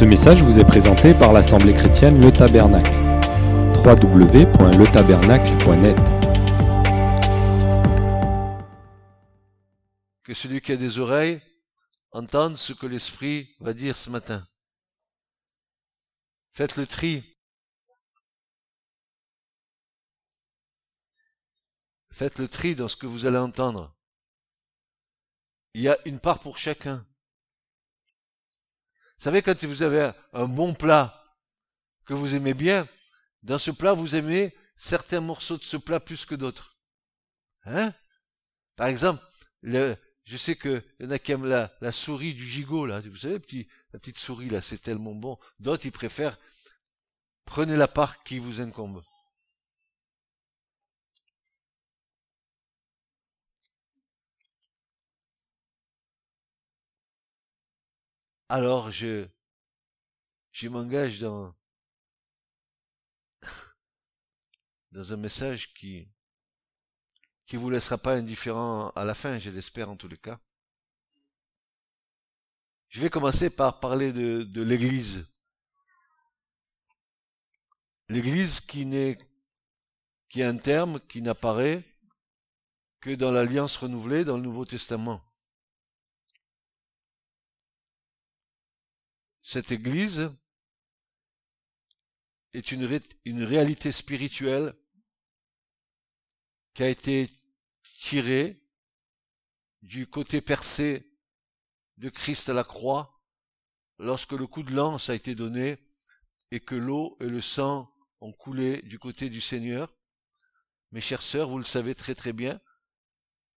Ce message vous est présenté par l'Assemblée chrétienne Le Tabernacle. www.letabernacle.net Que celui qui a des oreilles entende ce que l'Esprit va dire ce matin. Faites le tri. Faites le tri dans ce que vous allez entendre. Il y a une part pour chacun. Savez, quand vous avez un bon plat que vous aimez bien, dans ce plat, vous aimez certains morceaux de ce plat plus que d'autres. Hein? Par exemple, le, je sais qu'il y en a qui aiment la, la souris du gigot, là. Vous savez, petit, la petite souris, là, c'est tellement bon. D'autres, ils préfèrent, prenez la part qui vous incombe. Alors je, je m'engage dans, dans un message qui, qui vous laissera pas indifférent à la fin, je l'espère en tous les cas. Je vais commencer par parler de, de l'Église. L'Église qui n'est, qui est un terme qui n'apparaît que dans l'Alliance renouvelée dans le Nouveau Testament. Cette Église est une, réalité spirituelle qui a été tirée du côté percé de Christ à la croix lorsque le coup de lance a été donné et que l'eau et le sang ont coulé du côté du Seigneur. Mes chères sœurs, vous le savez très très bien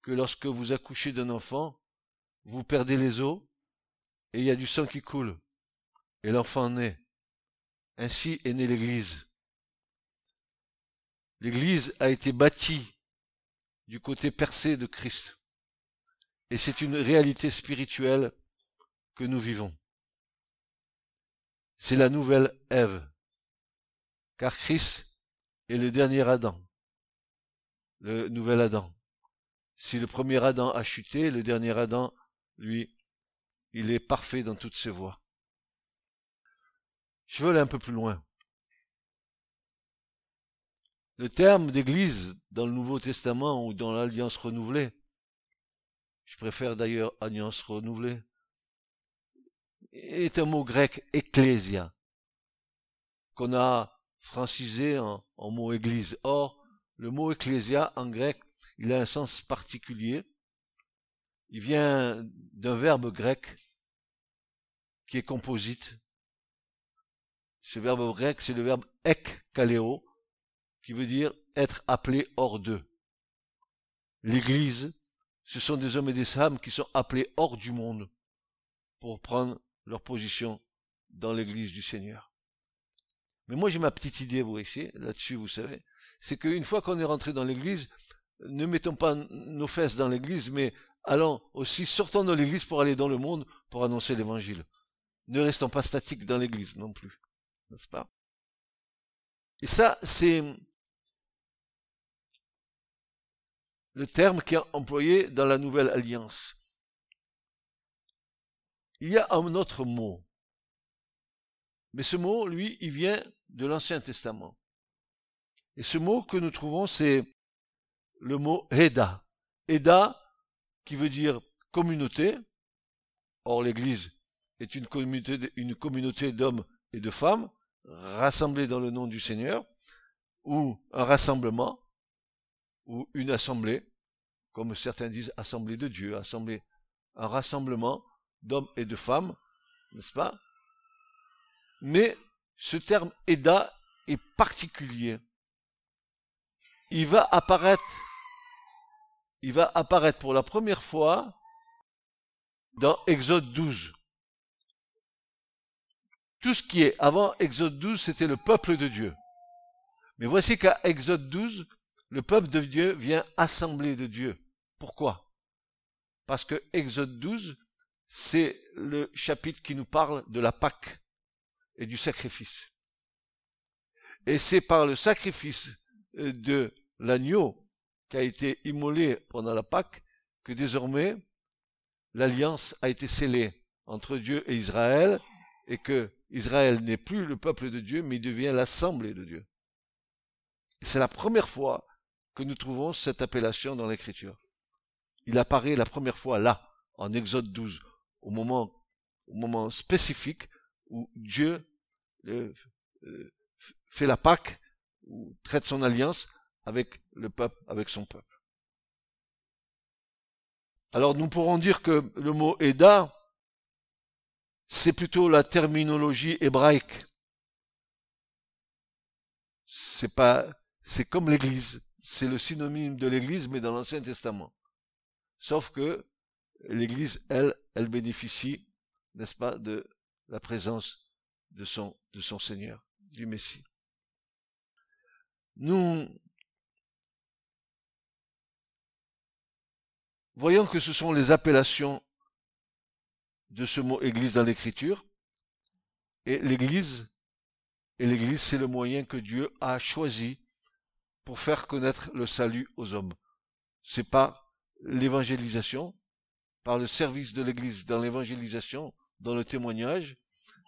que lorsque vous accouchez d'un enfant, vous perdez les os et il y a du sang qui coule et l'enfant naît. Ainsi est née l'Église. L'Église a été bâtie du côté percé de Christ. Et c'est une réalité spirituelle que nous vivons. C'est la nouvelle Ève. Car Christ est le dernier Adam. Le nouvel Adam. Si le premier Adam a chuté, le dernier Adam, lui, il est parfait dans toutes ses voies. Je veux aller un peu plus loin. Le terme d'église dans le Nouveau Testament ou dans l'Alliance renouvelée, je préfère d'ailleurs Alliance renouvelée, est un mot grec ecclésia, qu'on a francisé en, mot église. Or, le mot ecclésia en grec, il a un sens particulier. Il vient d'un verbe grec qui est composite, ce verbe grec, c'est le verbe ek kaleo, qui veut dire être appelé hors d'eux. L'église, ce sont des hommes et des femmes qui sont appelés hors du monde pour prendre leur position dans l'église du Seigneur. Mais moi j'ai ma petite idée, vous voyez, là-dessus, vous savez, c'est qu'une fois qu'on est rentré dans l'église, ne mettons pas nos fesses dans l'église, mais allons aussi, sortons de l'église pour aller dans le monde pour annoncer l'évangile. Ne restons pas statiques dans l'église non plus Et ça, c'est le terme qui est employé dans la Nouvelle Alliance. Il y a un autre mot. Mais ce mot, lui, il vient de l'Ancien Testament. Et ce mot que nous trouvons, c'est le mot Eda. Eda, qui veut dire communauté. Or, l'Église est une communauté d'hommes et de femmes rassemblés dans le nom du Seigneur, ou un rassemblement, ou une assemblée, comme certains disent assemblée de Dieu, assemblée, un rassemblement d'hommes et de femmes, n'est-ce pas? Mais ce terme Eda est particulier. Il va apparaître, il va apparaître pour la première fois dans Exode 12. Tout ce qui est avant Exode 12, c'était le peuple de Dieu. Mais voici qu'à Exode 12, le peuple de Dieu vient assembler de Dieu. Pourquoi? Parce que Exode 12, c'est le chapitre qui nous parle de la Pâque et du sacrifice. Et c'est par le sacrifice euh, de l'agneau qui a été immolé pendant la Pâque que désormais l'alliance a été scellée entre Dieu et Israël et que Israël n'est plus le peuple de Dieu, mais il devient l'assemblée de Dieu. C'est la première fois que nous trouvons cette appellation dans l'Écriture. Il apparaît la première fois là, en Exode 12, au moment, au moment spécifique où Dieu euh, fait la Pâque, ou traite son alliance avec le peuple, avec son peuple. Alors nous pourrons dire que le mot Eda, c'est plutôt la terminologie hébraïque. C'est pas, c'est comme l'église. C'est le synonyme de l'église, mais dans l'Ancien Testament. Sauf que l'église, elle, elle bénéficie, n'est-ce pas, de la présence de son, de son Seigneur, du Messie. Nous voyons que ce sont les appellations de ce mot Église dans l'Écriture. Et l'Église, et l'Église, c'est le moyen que Dieu a choisi pour faire connaître le salut aux hommes. C'est pas l'évangélisation, par le service de l'Église dans l'évangélisation, dans le témoignage,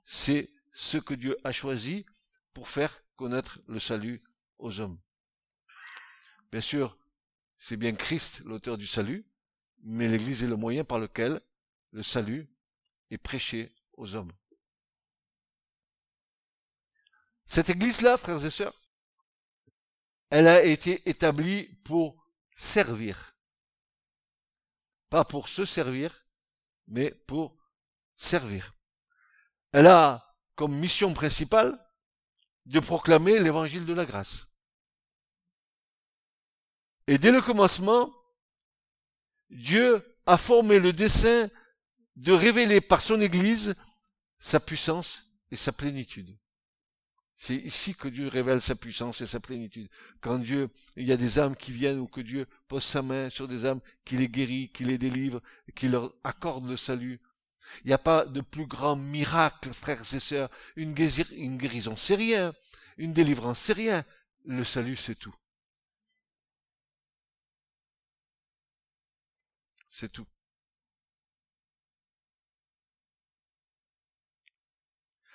c'est ce que Dieu a choisi pour faire connaître le salut aux hommes. Bien sûr, c'est bien Christ l'auteur du salut, mais l'Église est le moyen par lequel le salut est prêché aux hommes. Cette Église-là, frères et sœurs, elle a été établie pour servir. Pas pour se servir, mais pour servir. Elle a comme mission principale de proclamer l'évangile de la grâce. Et dès le commencement, Dieu a formé le dessein de révéler par son Église sa puissance et sa plénitude. C'est ici que Dieu révèle sa puissance et sa plénitude. Quand Dieu, il y a des âmes qui viennent ou que Dieu pose sa main sur des âmes, qui les guérit, qui les délivre, qui leur accorde le salut. Il n'y a pas de plus grand miracle, frères et sœurs. Une, guérison, c'est rien. Une délivrance, c'est rien. Le salut, c'est tout. C'est tout.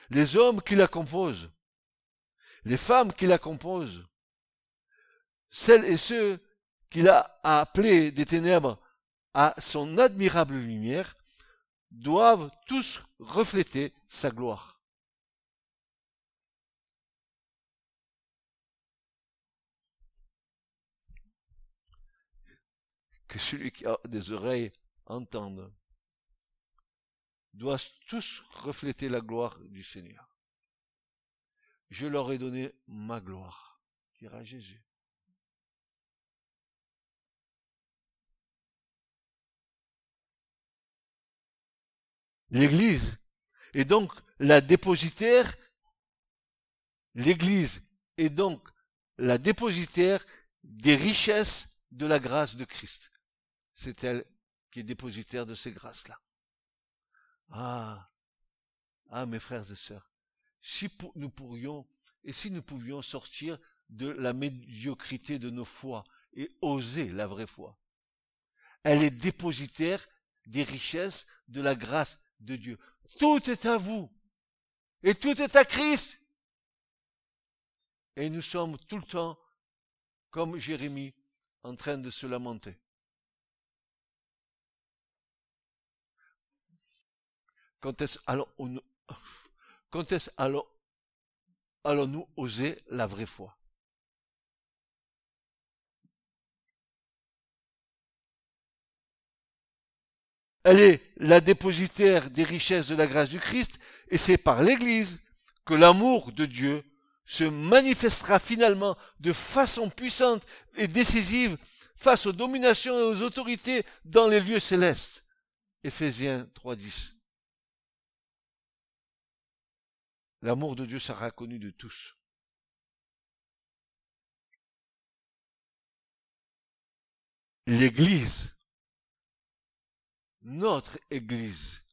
Les hommes qui la composent, les femmes qui la composent, celles et ceux qu'il a appelés des ténèbres à son admirable lumière, doivent tous refléter sa gloire. Que celui qui a des oreilles entende, doivent tous refléter la gloire du Seigneur. Je leur ai donné ma gloire, dira Jésus. L'Église est donc la dépositaire, l'Église est donc la dépositaire des richesses de la grâce de Christ. C'est elle qui est dépositaire de ces grâces-là. Ah, ah mes frères et sœurs, si nous pourrions, et si nous pouvions sortir de la médiocrité de nos foi et oser la vraie foi. Elle est dépositaire des richesses de la grâce de Dieu. Tout est à vous. Et tout est à Christ. Et nous sommes tout le temps, comme Jérémie, en train de se lamenter. Quand est-ce allons-nous allons, oser la vraie foi? Elle est la dépositaire des richesses de la grâce du Christ, et c'est par l'Église que l'amour de Dieu se manifestera finalement de façon puissante et décisive face aux dominations et aux autorités dans les lieux célestes. Éphésiens 3.10. L'amour de Dieu sera connu de tous. L'Église notre Église,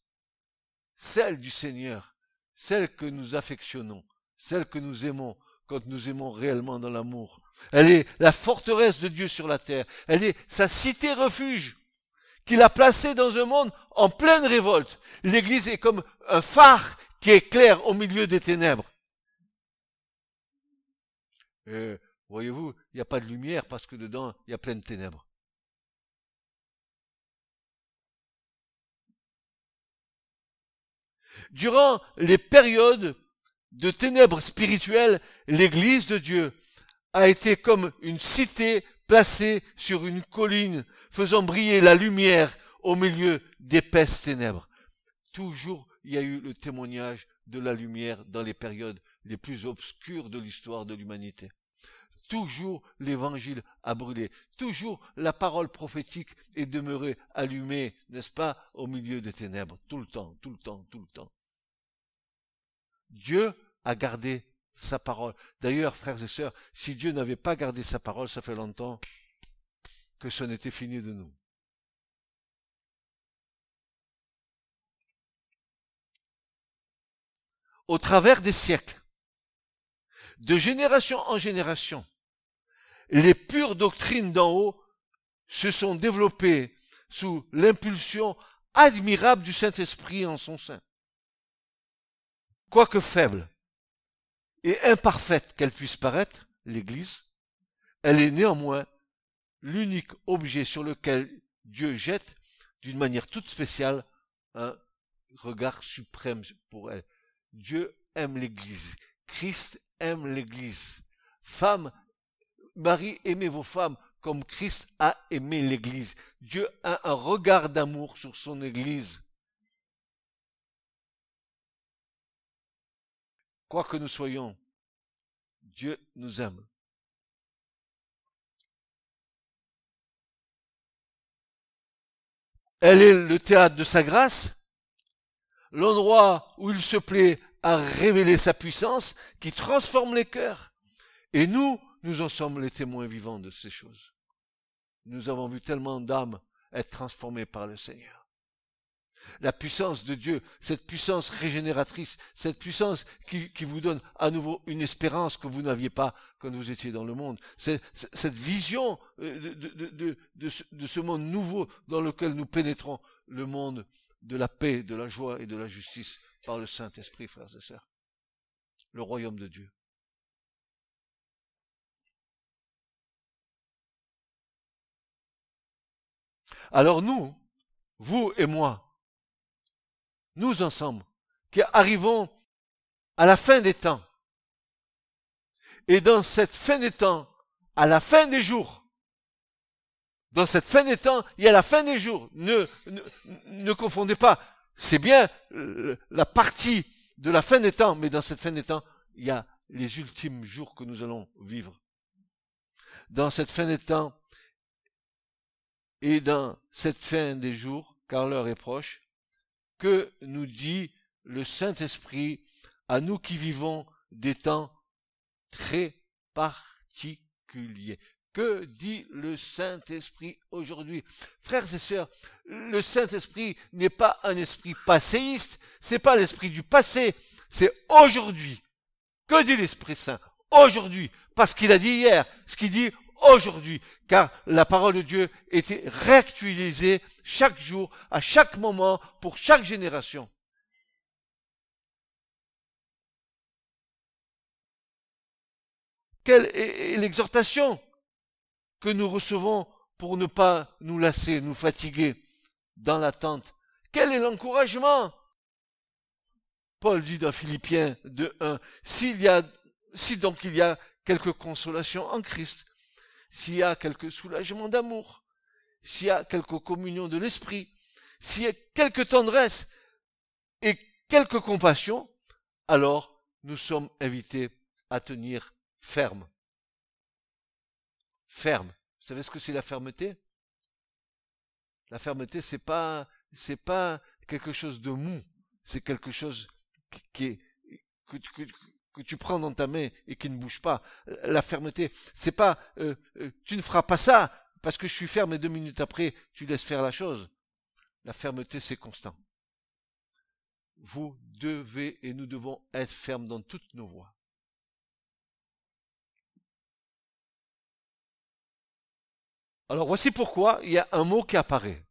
celle du Seigneur, celle que nous affectionnons, celle que nous aimons quand nous aimons réellement dans l'amour. Elle est la forteresse de Dieu sur la terre. Elle est sa cité refuge qu'il a placée dans un monde en pleine révolte. L'Église est comme un phare qui éclaire au milieu des ténèbres. Et, voyez-vous, il n'y a pas de lumière parce que dedans, il y a plein de ténèbres. Durant les périodes de ténèbres spirituelles, l'Église de Dieu a été comme une cité placée sur une colline, faisant briller la lumière au milieu d'épaisses ténèbres. Toujours il y a eu le témoignage de la lumière dans les périodes les plus obscures de l'histoire de l'humanité. Toujours l'évangile a brûlé. Toujours la parole prophétique est demeurée allumée, n'est-ce pas, au milieu des ténèbres. Tout le temps, tout le temps, tout le temps. Dieu a gardé sa parole. D'ailleurs, frères et sœurs, si Dieu n'avait pas gardé sa parole, ça fait longtemps que ce n'était fini de nous. Au travers des siècles, de génération en génération, les pures doctrines d'en haut se sont développées sous l'impulsion admirable du Saint-Esprit en son sein. Quoique faible et imparfaite qu'elle puisse paraître, l'Église, elle est néanmoins l'unique objet sur lequel Dieu jette, d'une manière toute spéciale, un regard suprême pour elle. Dieu aime l'Église. Christ aime l'Église. Femmes, Marie, aimez vos femmes comme Christ a aimé l'Église. Dieu a un regard d'amour sur son Église. Quoi que nous soyons, Dieu nous aime. Elle est le théâtre de sa grâce, l'endroit où il se plaît à révéler sa puissance qui transforme les cœurs. Et nous, nous en sommes les témoins vivants de ces choses. Nous avons vu tellement d'âmes être transformées par le Seigneur. La puissance de Dieu, cette puissance régénératrice, cette puissance qui, vous donne à nouveau une espérance que vous n'aviez pas quand vous étiez dans le monde, cette vision euh, de, de ce monde nouveau dans lequel nous pénétrons, le monde de la paix, de la joie et de la justice par le Saint-Esprit, frères et sœurs. Le royaume de Dieu. Alors nous, vous et moi, nous ensemble, qui arrivons à la fin des temps, et dans cette fin des temps, à la fin des jours, dans cette fin des temps, il y a la fin des jours. Ne, ne, ne confondez pas. C'est bien euh, la partie de la fin des temps, mais dans cette fin des temps, il y a les ultimes jours que nous allons vivre. Dans cette fin des temps, et dans cette fin des jours, car l'heure est proche, que nous dit le Saint-Esprit à nous qui vivons des temps très particuliers. Que dit le Saint-Esprit aujourd'hui? Frères et sœurs, le Saint-Esprit n'est pas un esprit passéiste, c'est pas l'esprit du passé, c'est aujourd'hui. Que dit l'Esprit Saint Aujourd'hui, parce qu'il a dit hier, ce qu'il dit aujourd'hui, car la parole de Dieu était réactualisée chaque jour, à chaque moment, pour chaque génération. Quelle est l'exhortation que nous recevons pour ne pas nous lasser, nous fatiguer dans l'attente? Quel est l'encouragement? Paul dit dans Philippiens 2.1, s'il y a, si donc il y a quelque consolation en Christ, s'il y a quelque soulagement d'amour, s'il y a quelque communion de l'esprit, s'il y a quelque tendresse et quelque compassion, alors nous sommes invités à tenir ferme. Ferme. Vous savez ce que c'est la fermeté? La fermeté, c'est pas, c'est pas quelque chose de mou. C'est quelque chose qui est, tu prends dans ta main et qui ne bouge pas. La fermeté, c'est pas euh, euh, tu ne feras pas ça parce que je suis ferme et deux minutes après tu laisses faire la chose. La fermeté, c'est constant. Vous devez et nous devons être fermes dans toutes nos voies. Alors voici pourquoi il y a un mot qui apparaît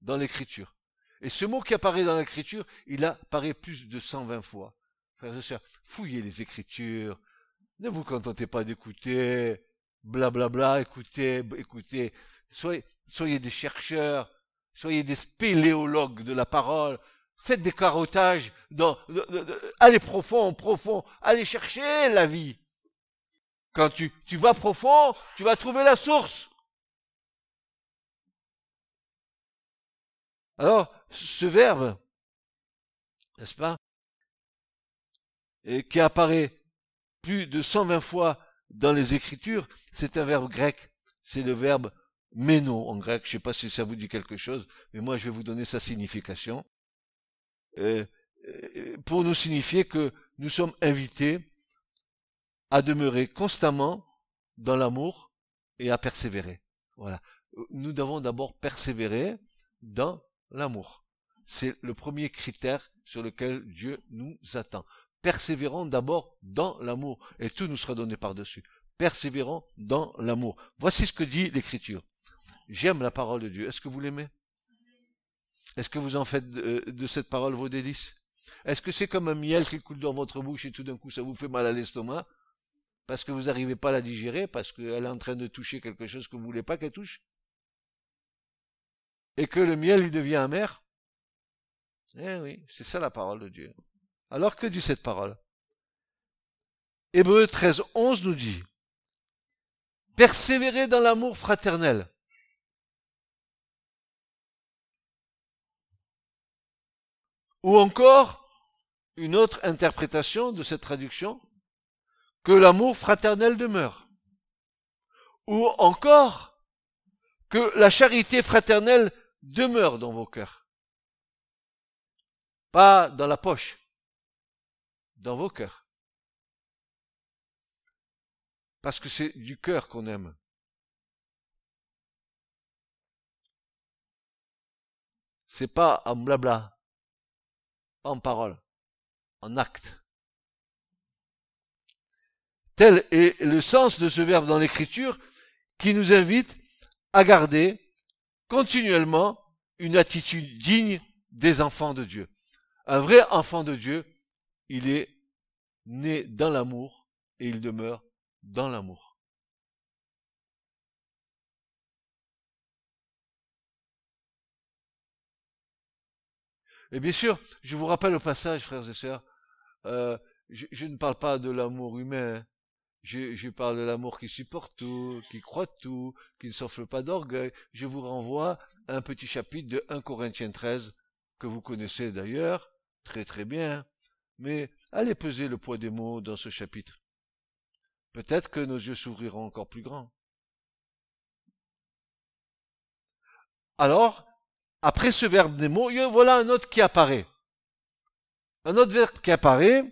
dans l'écriture. Et ce mot qui apparaît dans l'écriture, il apparaît plus de 120 fois fouillez les Écritures. Ne vous contentez pas d'écouter, blablabla, bla écoutez, écoutez. Soyez, soyez des chercheurs, soyez des spéléologues de la parole. Faites des carottages, dans, allez profond, profond, allez chercher la vie. Quand tu, tu vas profond, tu vas trouver la source. Alors, ce verbe, n'est-ce pas, qui apparaît plus de 120 fois dans les Écritures, c'est un verbe grec. C'est le verbe méno en grec. Je ne sais pas si ça vous dit quelque chose, mais moi je vais vous donner sa signification. Euh, euh, pour nous signifier que nous sommes invités à demeurer constamment dans l'amour et à persévérer. Voilà. Nous devons d'abord persévérer dans l'amour. C'est le premier critère sur lequel Dieu nous attend. Persévérons d'abord dans l'amour et tout nous sera donné par-dessus. Persévérons dans l'amour. Voici ce que dit l'Écriture. J'aime la parole de Dieu. Est-ce que vous l'aimez? Est-ce que vous en faites de, cette parole vos délices? Est-ce que c'est comme un miel qui coule dans votre bouche et tout d'un coup ça vous fait mal à l'estomac? Parce que vous n'arrivez pas à la digérer, parce qu'elle est en train de toucher quelque chose que vous ne voulez pas qu'elle touche? Et que le miel il devient amer? Eh oui, c'est ça la parole de Dieu. Alors que dit cette parole? Hébreu 13, 11 nous dit Persévérez dans l'amour fraternel. Ou encore, une autre interprétation de cette traduction, que l'amour fraternel demeure. Ou encore, que la charité fraternelle demeure dans vos cœurs. Pas dans la poche, dans vos cœurs. Parce que c'est du cœur qu'on aime. C'est pas en blabla, en parole, en acte. Tel est le sens de ce verbe dans l'écriture qui nous invite à garder continuellement une attitude digne des enfants de Dieu. Un vrai enfant de Dieu il est né dans l'amour et il demeure dans l'amour. Et bien sûr, je vous rappelle au passage, frères et sœurs, euh, je, ne parle pas de l'amour humain, je, je, parle de l'amour qui supporte tout, qui croit tout, qui ne s'offre pas d'orgueil. Je vous renvoie à un petit chapitre de 1 Corinthiens 13, que vous connaissez d'ailleurs, très très bien, mais allez peser le poids des mots dans ce chapitre. Peut-être que nos yeux s'ouvriront encore plus grands. Alors, après ce verbe des mots, voilà un autre qui apparaît. Un autre verbe qui apparaît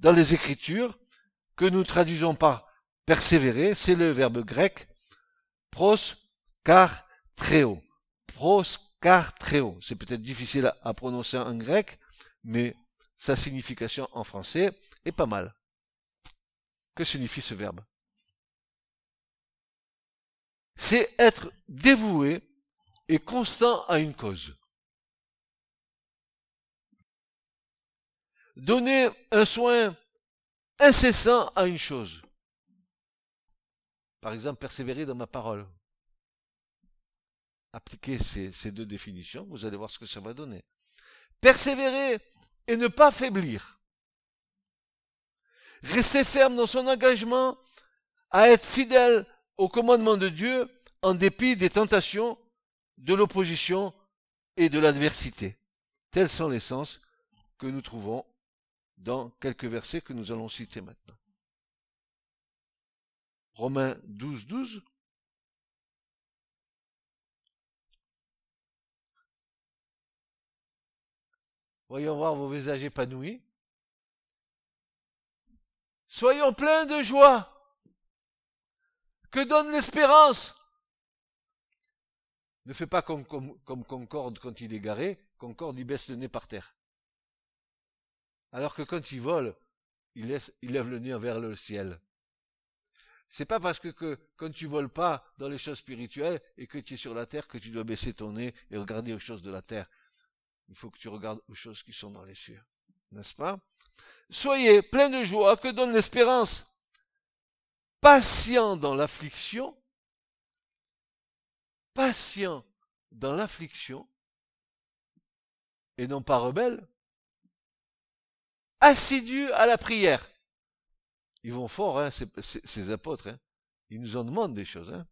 dans les Écritures, que nous traduisons par persévérer, c'est le verbe grec pros car tréo. Pros car tréo. C'est peut-être difficile à prononcer en grec, mais sa signification en français est pas mal. Que signifie ce verbe? C'est être dévoué et constant à une cause. Donner un soin incessant à une chose. Par exemple, persévérer dans ma parole. Appliquez ces, ces deux définitions, vous allez voir ce que ça va donner. Persévérer et ne pas faiblir. Rester ferme dans son engagement à être fidèle au commandement de Dieu en dépit des tentations, de l'opposition et de l'adversité. Tels sont les sens que nous trouvons dans quelques versets que nous allons citer maintenant. Romains 12, 12. Voyons voir vos visages épanouis. Soyons pleins de joie. Que donne l'espérance? Ne fais pas comme, Concorde quand il est garé. Concorde, il baisse le nez par terre. Alors que quand il vole, il lève le nez vers le ciel. C'est pas parce que, que, quand tu voles pas dans les choses spirituelles et que tu es sur la terre que tu dois baisser ton nez et regarder aux choses de la terre. Il faut que tu regardes aux choses qui sont dans les cieux. n'est-ce pas? Soyez plein de joie que donne l'espérance. Patient dans l'affliction, patient dans l'affliction, et non pas rebelle, assidu à la prière. Ils vont fort, hein, ces, apôtres. Hein. Ils nous en demandent des choses. Hein.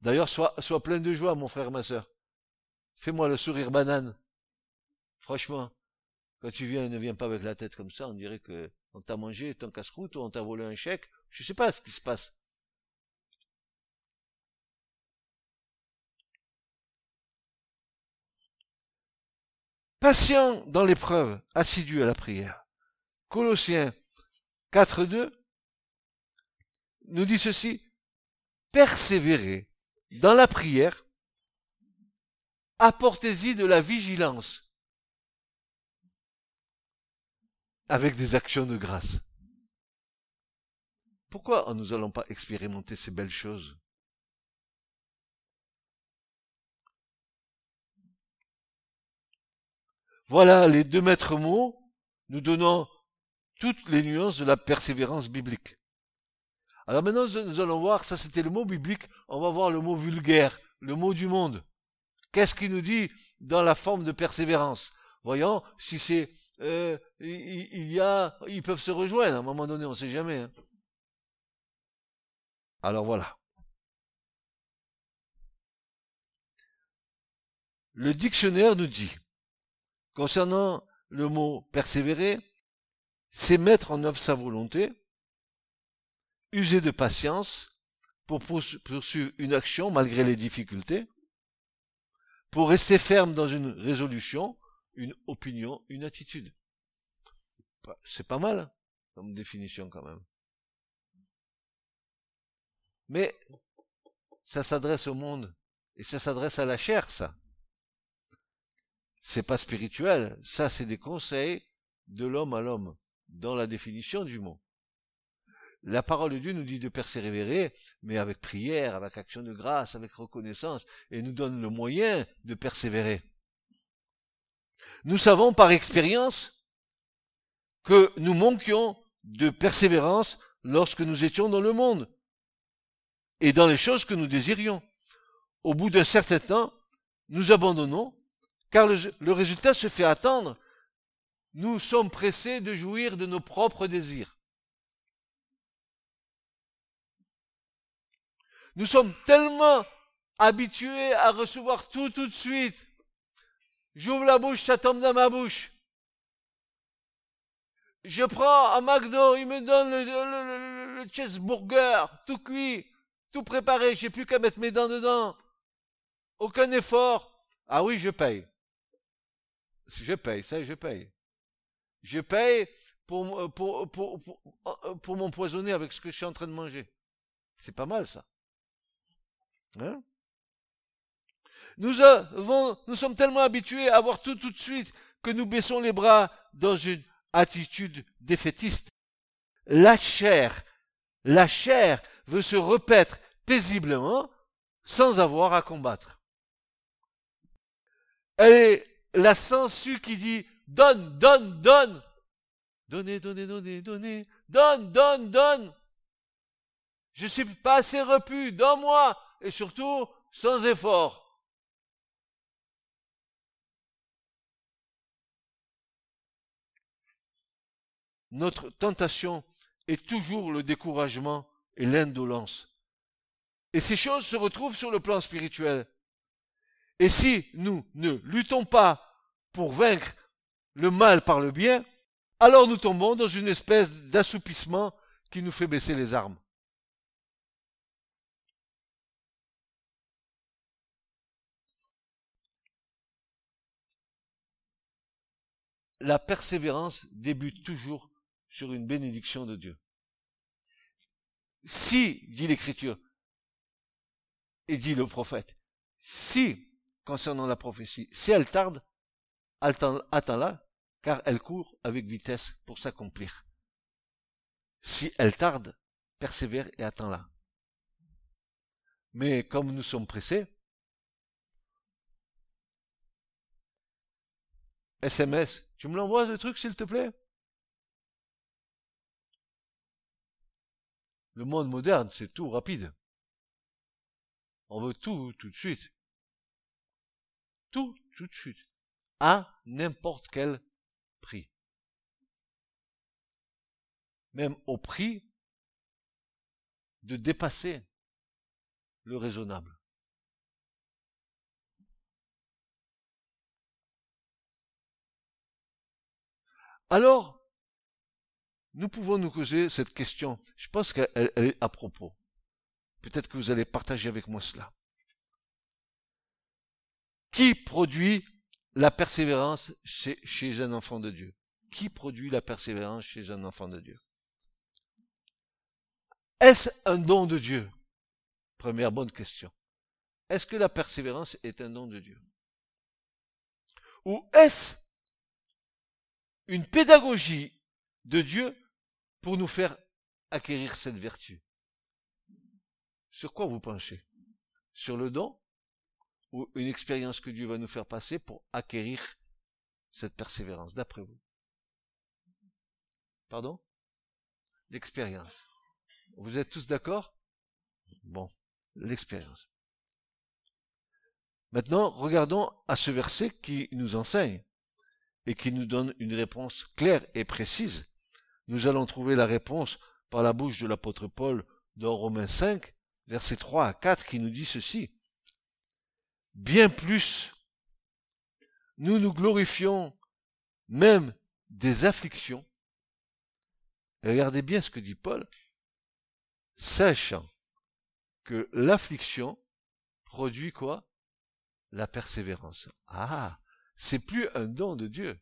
D'ailleurs, sois, sois plein de joie, mon frère, ma soeur. Fais-moi le sourire banane. Franchement, quand tu viens, ne viens pas avec la tête comme ça, on dirait que on t'a mangé ton casse-croûte ou on t'a volé un chèque. Je sais pas ce qui se passe. Patient dans l'épreuve, assidu à la prière. Colossiens 4.2 nous dit ceci, persévérer dans la prière, apportez-y de la vigilance avec des actions de grâce. Pourquoi nous allons pas expérimenter ces belles choses? Voilà les deux maîtres mots nous donnant toutes les nuances de la persévérance biblique. Alors maintenant, nous allons voir, ça c'était le mot biblique, on va voir le mot vulgaire, le mot du monde. Qu'est-ce qu'il nous dit dans la forme de persévérance? Voyons si c'est euh, il, y a, ils peuvent se rejoindre à un moment donné, on ne sait jamais. Hein. Alors voilà. Le dictionnaire nous dit Concernant le mot persévérer, c'est mettre en œuvre sa volonté, user de patience pour poursuivre une action malgré les difficultés, pour rester ferme dans une résolution, une opinion, une attitude. C'est pas mal hein, comme définition quand même. Mais ça s'adresse au monde et ça s'adresse à la chair, ça c'est pas spirituel, ça c'est des conseils de l'homme à l'homme, dans la définition du mot. La parole de Dieu nous dit de persévérer, mais avec prière, avec action de grâce, avec reconnaissance, et nous donne le moyen de persévérer. Nous savons par expérience que nous manquions de persévérance lorsque nous étions dans le monde et dans les choses que nous désirions. Au bout d'un certain temps, nous abandonnons car le, résultat se fait attendre. Nous sommes pressés de jouir de nos propres désirs. Nous sommes tellement habitués à recevoir tout tout de suite. J'ouvre la bouche, ça tombe dans ma bouche. Je prends un McDo, il me donne le, le cheeseburger, tout cuit, tout préparé, j'ai plus qu'à mettre mes dents dedans. Aucun effort. Ah oui, je paye. Je paye, ça, je paye. Je paye pour, pour, pour, pour, m'empoisonner avec ce que je suis en train de manger. C'est pas mal, ça. Hein? Nous, avons, nous sommes tellement habitués à avoir tout tout de suite que nous baissons les bras dans une attitude défaitiste. La chair, la chair veut se repaître paisiblement sans avoir à combattre. Elle est la sangsue qui dit donne, donne, donne. Donnez, donnez, donnez, donnez. Donne, donne, donne. Je suis pas assez repu, donne-moi. Et surtout, sans effort. Notre tentation est toujours le découragement et l'indolence. Et ces choses se retrouvent sur le plan spirituel. Et si nous ne luttons pas pour vaincre le mal par le bien, alors nous tombons dans une espèce d'assoupissement qui nous fait baisser les armes. La persévérance débute toujours sur une bénédiction de Dieu. Si, dit l'Écriture, et dit le prophète, si concernant la prophétie. Si elle tarde, attends-la, car elle court avec vitesse pour s'accomplir. Si elle tarde, persévère et attends-la. Mais comme nous sommes pressés, SMS. Tu me l'envoies le truc, s'il te plaît? Le monde moderne, c'est tout rapide. On veut tout, tout de suite. Tout, tout de suite. À n'importe quel prix. Même au prix de dépasser le raisonnable. Alors, nous pouvons nous poser cette question. Je pense qu'elle est à propos. Peut-être que vous allez partager avec moi cela. Qui produit la persévérance chez, un enfant de Dieu? Qui produit la persévérance chez un enfant de Dieu? Est-ce un don de Dieu? Première bonne question. Est-ce que la persévérance est un don de Dieu? Ou est-ce une pédagogie de Dieu pour nous faire acquérir cette vertu. Sur quoi vous penchez? Sur le don ou une expérience que Dieu va nous faire passer pour acquérir cette persévérance, d'après vous? Pardon? L'expérience. Vous êtes tous d'accord? Bon, l'expérience. Maintenant, regardons à ce verset qui nous enseigne et qui nous donne une réponse claire et précise. Nous allons trouver la réponse par la bouche de l'apôtre Paul dans Romains 5, versets 3 à 4, qui nous dit ceci. Bien plus, nous nous glorifions même des afflictions. regardez bien ce que dit Paul, sachant que l'affliction produit quoi? La persévérance. Ah, c'est plus un don de Dieu.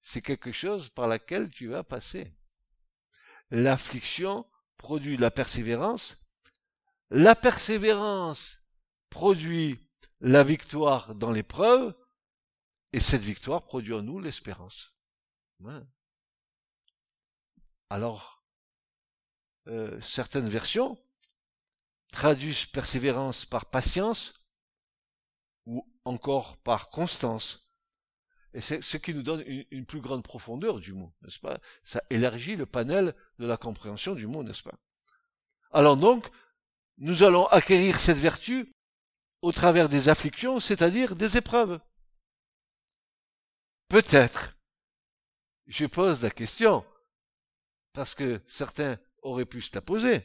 C'est quelque chose par laquelle tu vas passer. L'affliction produit la persévérance. La persévérance produit la victoire dans l'épreuve. Et cette victoire produit en nous l'espérance. Alors, euh, certaines versions traduisent persévérance par patience ou encore par constance. Et c'est ce qui nous donne une, plus grande profondeur du mot, n'est-ce pas? Ça élargit le panel de la compréhension du mot, n'est-ce pas? Alors donc, nous allons acquérir cette vertu au travers des afflictions, c'est-à-dire des épreuves. Peut-être, je pose la question, parce que certains auraient pu se la poser,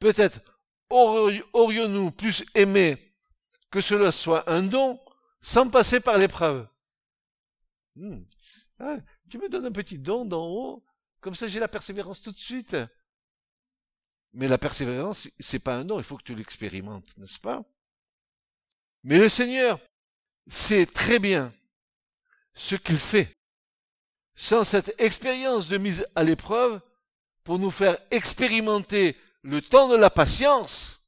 peut-être aurions-nous plus aimé que cela soit un don sans passer par l'épreuve? Hmm. Ah, tu me donnes un petit don d'en haut, comme ça j'ai la persévérance tout de suite. Mais la persévérance, c'est pas un don, il faut que tu l'expérimentes, n'est-ce pas? Mais le Seigneur sait très bien ce qu'il fait. Sans cette expérience de mise à l'épreuve, pour nous faire expérimenter le temps de la patience,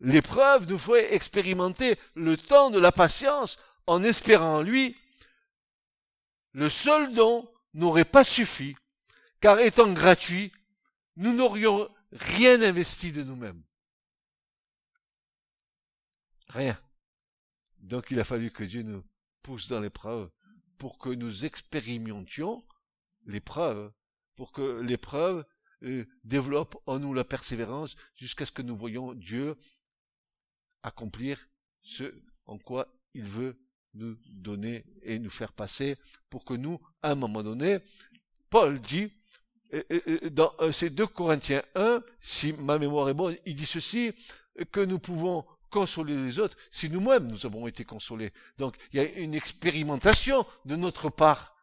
l'épreuve nous fait expérimenter le temps de la patience en espérant en lui le seul don n'aurait pas suffi, car étant gratuit, nous n'aurions rien investi de nous-mêmes. Rien. Donc il a fallu que Dieu nous pousse dans l'épreuve pour que nous expérimentions l'épreuve, pour que l'épreuve euh, développe en nous la persévérance jusqu'à ce que nous voyons Dieu accomplir ce en quoi il veut nous donner et nous faire passer pour que nous, à un moment donné, Paul dit, dans euh, ces 2 Corinthiens 1, si ma mémoire est bonne, il dit ceci, que nous pouvons consoler les autres si nous-mêmes nous avons été consolés. Donc il y a une expérimentation de notre part.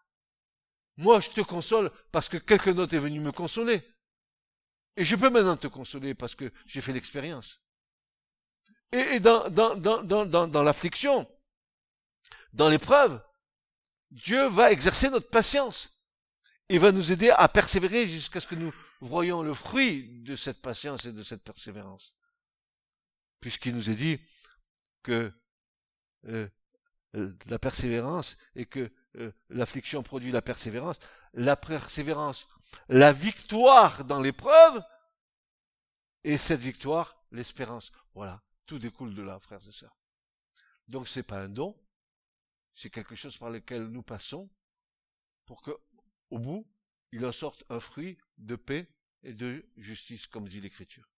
Moi, je te console parce que quelqu'un d'autre est venu me consoler. Et je peux maintenant te consoler parce que j'ai fait l'expérience. Et, dans, dans, dans, dans, dans l'affliction, dans l'épreuve, Dieu va exercer notre patience. Il va nous aider à persévérer jusqu'à ce que nous voyons le fruit de cette patience et de cette persévérance. Puisqu'il nous est dit que euh, la persévérance et que euh, l'affliction produit la persévérance, la persévérance, la victoire dans l'épreuve, et cette victoire, l'espérance. Voilà, tout découle de là, frères et sœurs. Donc c'est pas un don, c'est quelque chose par lequel nous passons pour que, au bout, il en sorte un fruit de paix et de justice, comme dit l'Écriture.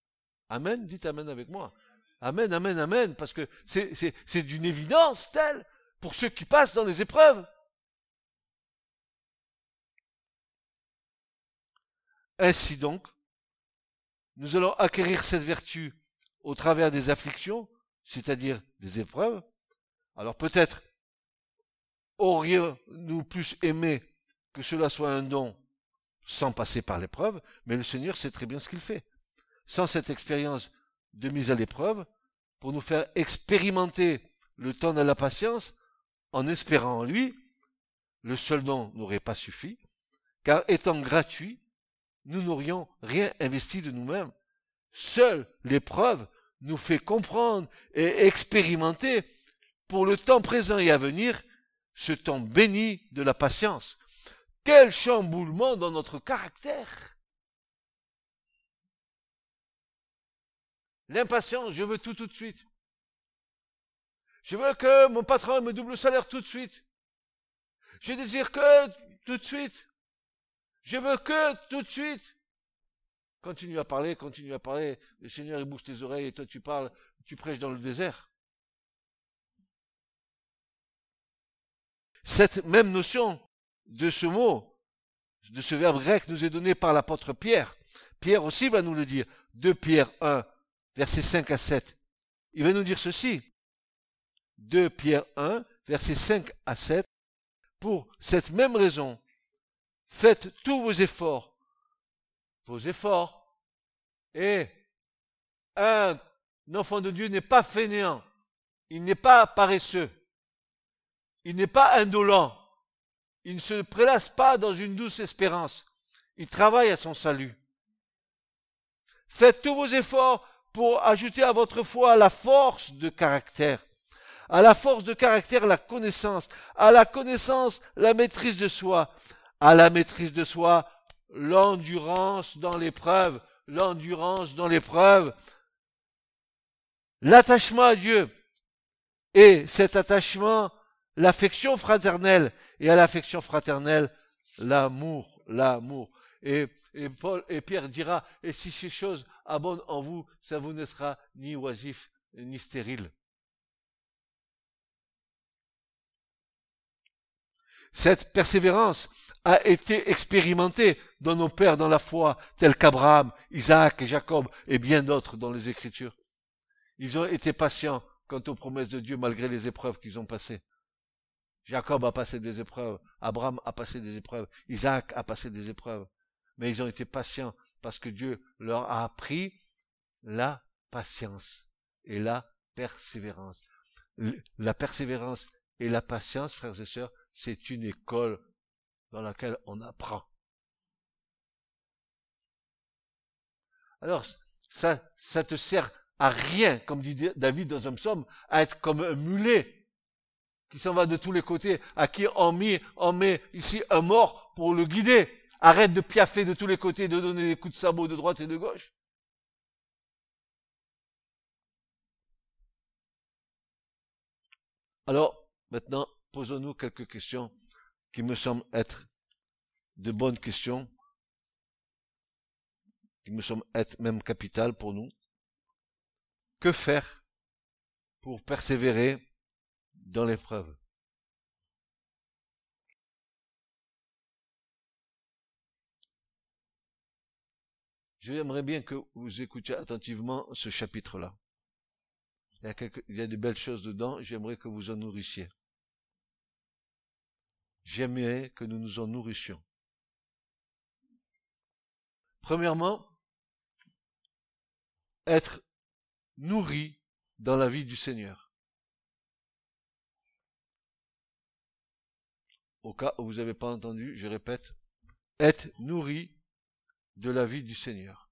Amen, dites Amen avec moi. Amen, Amen, Amen, parce que c'est d'une évidence telle pour ceux qui passent dans les épreuves. Ainsi donc, nous allons acquérir cette vertu au travers des afflictions, c'est-à-dire des épreuves. Alors peut-être aurions-nous plus aimé que cela soit un don sans passer par l'épreuve, mais le Seigneur sait très bien ce qu'il fait. Sans cette expérience de mise à l'épreuve, pour nous faire expérimenter le temps de la patience, en espérant en lui, le seul don n'aurait pas suffi, car étant gratuit, nous n'aurions rien investi de nous-mêmes. Seule l'épreuve nous fait comprendre et expérimenter pour le temps présent et à venir ce temps béni de la patience. Quel chamboulement dans notre caractère. L'impatience, je veux tout tout de suite. Je veux que mon patron me double le salaire tout de suite. Je désire que tout de suite. Je veux que tout de suite. Continue à parler, continue à parler. Le Seigneur, il bouge tes oreilles et toi, tu parles, tu prêches dans le désert. Cette même notion de ce mot, de ce verbe grec, nous est donnée par l'apôtre Pierre. Pierre aussi va nous le dire. 2 Pierre 1, versets 5 à 7. Il va nous dire ceci. 2 Pierre 1, versets 5 à 7. Pour cette même raison, faites tous vos efforts vos efforts. Et un enfant de Dieu n'est pas fainéant. Il n'est pas paresseux. Il n'est pas indolent. Il ne se prélasse pas dans une douce espérance. Il travaille à son salut. Faites tous vos efforts pour ajouter à votre foi la force de caractère. À la force de caractère, la connaissance. À la connaissance, la maîtrise de soi. À la maîtrise de soi, l'endurance dans l'épreuve, l'endurance dans l'épreuve, l'attachement à Dieu et cet attachement, l'affection fraternelle et à l'affection fraternelle, l'amour, l'amour. Et, Paul et Pierre dira, et si ces choses abondent en vous, ça vous ne sera ni oisif ni stérile. Cette persévérance a été expérimentée dans nos pères dans la foi, tels qu'Abraham, Isaac et Jacob et bien d'autres dans les Écritures. Ils ont été patients quant aux promesses de Dieu malgré les épreuves qu'ils ont passées. Jacob a passé des épreuves, Abraham a passé des épreuves, Isaac a passé des épreuves. Mais ils ont été patients parce que Dieu leur a appris la patience et la persévérance. La persévérance et la patience, frères et sœurs, c'est une école dans laquelle on apprend. Alors, ça, ça te sert à rien, comme dit David dans un psaume, à être comme un mulet qui s'en va de tous les côtés, à qui on met, on met ici un mort pour le guider. Arrête de piaffer de tous les côtés, de donner des coups de sabot de droite et de gauche. Alors, maintenant, posons-nous quelques questions qui me semblent être de bonnes questions, qui me semblent être même capitales pour nous. Que faire pour persévérer dans l'épreuve J'aimerais bien que vous écoutiez attentivement ce chapitre-là. Il y, a il y a des belles choses dedans, j'aimerais que vous en nourrissiez j'aimerais que nous nous en nourrissions. Premièrement, être nourri dans la vie du Seigneur. Au cas où vous n'avez pas entendu, je répète, être nourri de la vie du Seigneur.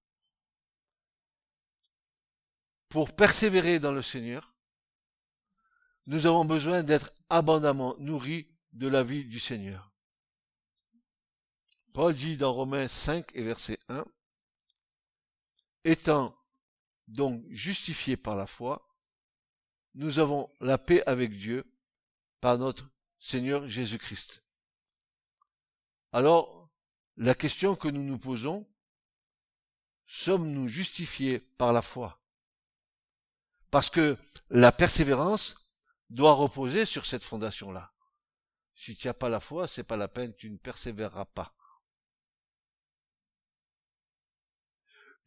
Pour persévérer dans le Seigneur, nous avons besoin d'être abondamment nourris de la vie du Seigneur. Paul dit dans Romains 5 et verset 1, étant donc justifiés par la foi, nous avons la paix avec Dieu par notre Seigneur Jésus-Christ. Alors, la question que nous nous posons, sommes-nous justifiés par la foi? Parce que la persévérance doit reposer sur cette fondation-là. Si tu n'as pas la foi, c'est pas la peine, tu ne persévéreras pas.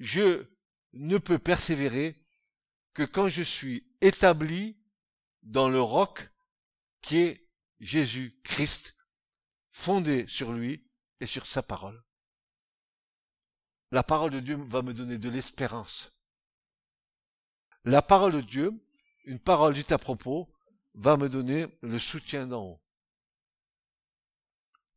Je ne peux persévérer que quand je suis établi dans le roc qui est Jésus-Christ, fondé sur lui et sur sa parole. La parole de Dieu va me donner de l'espérance. La parole de Dieu, une parole dite à propos, va me donner le soutien d'en haut.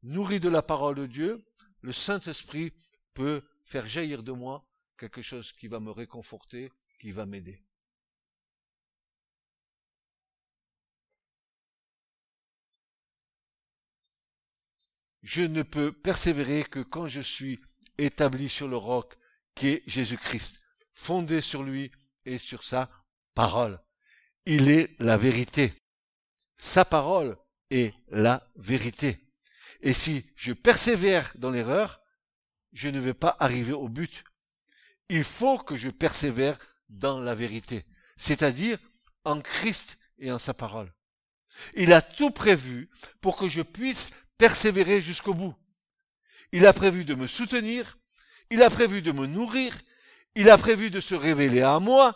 Nourri de la parole de Dieu, le Saint-Esprit peut faire jaillir de moi quelque chose qui va me réconforter, qui va m'aider. Je ne peux persévérer que quand je suis établi sur le roc qui est Jésus-Christ, fondé sur lui et sur sa parole. Il est la vérité. Sa parole est la vérité. Et si je persévère dans l'erreur, je ne vais pas arriver au but. Il faut que je persévère dans la vérité, c'est-à-dire en Christ et en sa parole. Il a tout prévu pour que je puisse persévérer jusqu'au bout. Il a prévu de me soutenir, il a prévu de me nourrir, il a prévu de se révéler à moi,